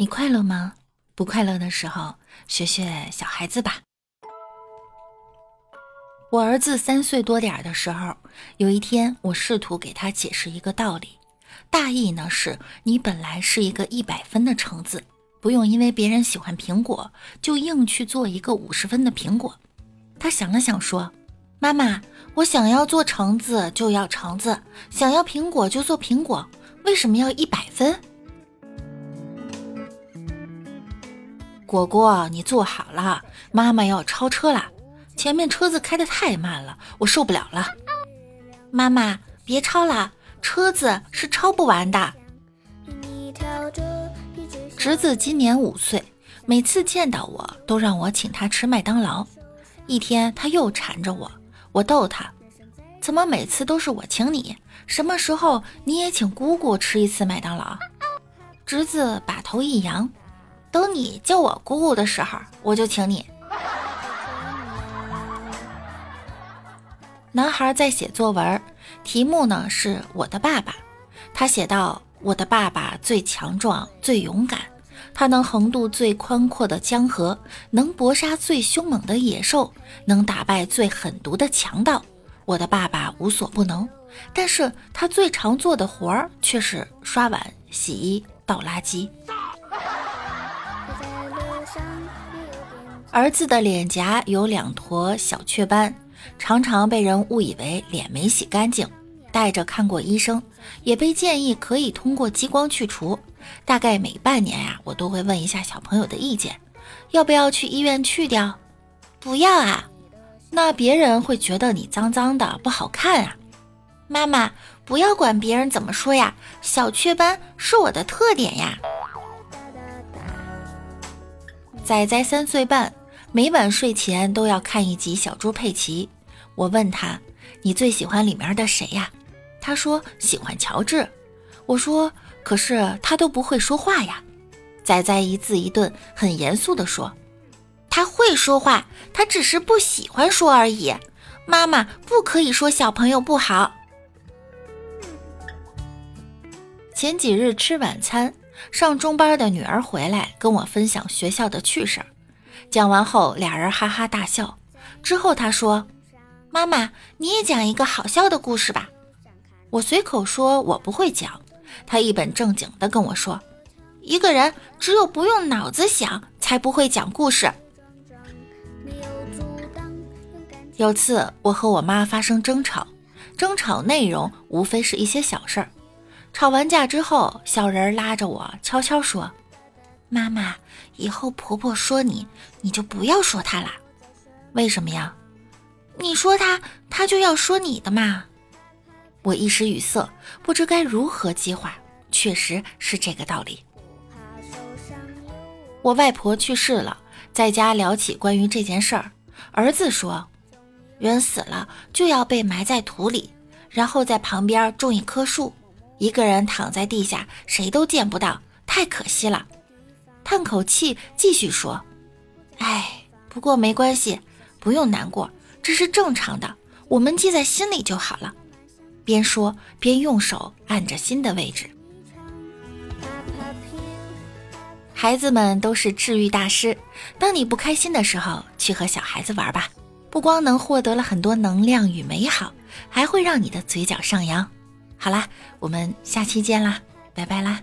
你快乐吗？不快乐的时候，学学小孩子吧。我儿子三岁多点儿的时候，有一天，我试图给他解释一个道理，大意呢是：你本来是一个一百分的橙子，不用因为别人喜欢苹果，就硬去做一个五十分的苹果。他想了想说。妈妈，我想要做橙子就要橙子，想要苹果就做苹果，为什么要一百分？果果，你坐好了，妈妈要超车了，前面车子开的太慢了，我受不了了。妈妈，别超了，车子是超不完的。侄子今年五岁，每次见到我都让我请他吃麦当劳，一天他又缠着我。我逗他，怎么每次都是我请你？什么时候你也请姑姑吃一次麦当劳？侄子把头一扬，等你叫我姑姑的时候，我就请你。男孩在写作文，题目呢是我的爸爸。他写道：“我的爸爸最强壮、最勇敢。”他能横渡最宽阔的江河，能搏杀最凶猛的野兽，能打败最狠毒的强盗。我的爸爸无所不能，但是他最常做的活儿却是刷碗、洗衣、倒垃圾。儿子的脸颊有两坨小雀斑，常常被人误以为脸没洗干净，带着看过医生，也被建议可以通过激光去除。大概每半年呀，我都会问一下小朋友的意见，要不要去医院去掉？不要啊，那别人会觉得你脏脏的不好看啊。妈妈，不要管别人怎么说呀，小雀斑是我的特点呀。仔仔三岁半，每晚睡前都要看一集《小猪佩奇》。我问他，你最喜欢里面的谁呀？他说喜欢乔治。我说。可是他都不会说话呀，仔仔一字一顿，很严肃地说：“他会说话，他只是不喜欢说而已。妈妈不可以说小朋友不好。”前几日吃晚餐，上中班的女儿回来跟我分享学校的趣事儿，讲完后俩人哈哈大笑。之后她说：“妈妈，你也讲一个好笑的故事吧。”我随口说：“我不会讲。”她一本正经地跟我说：“一个人只有不用脑子想，才不会讲故事。”有次我和我妈发生争吵，争吵内容无非是一些小事儿。吵完架之后，小人拉着我悄悄说：“妈妈，以后婆婆说你，你就不要说她啦。为什么呀？你说她，她就要说你的嘛。”我一时语塞，不知该如何接话。确实是这个道理。我外婆去世了，在家聊起关于这件事儿，儿子说：“人死了就要被埋在土里，然后在旁边种一棵树，一个人躺在地下，谁都见不到，太可惜了。”叹口气，继续说：“哎，不过没关系，不用难过，这是正常的，我们记在心里就好了。”边说边用手按着心的位置。孩子们都是治愈大师。当你不开心的时候，去和小孩子玩吧，不光能获得了很多能量与美好，还会让你的嘴角上扬。好啦，我们下期见啦，拜拜啦。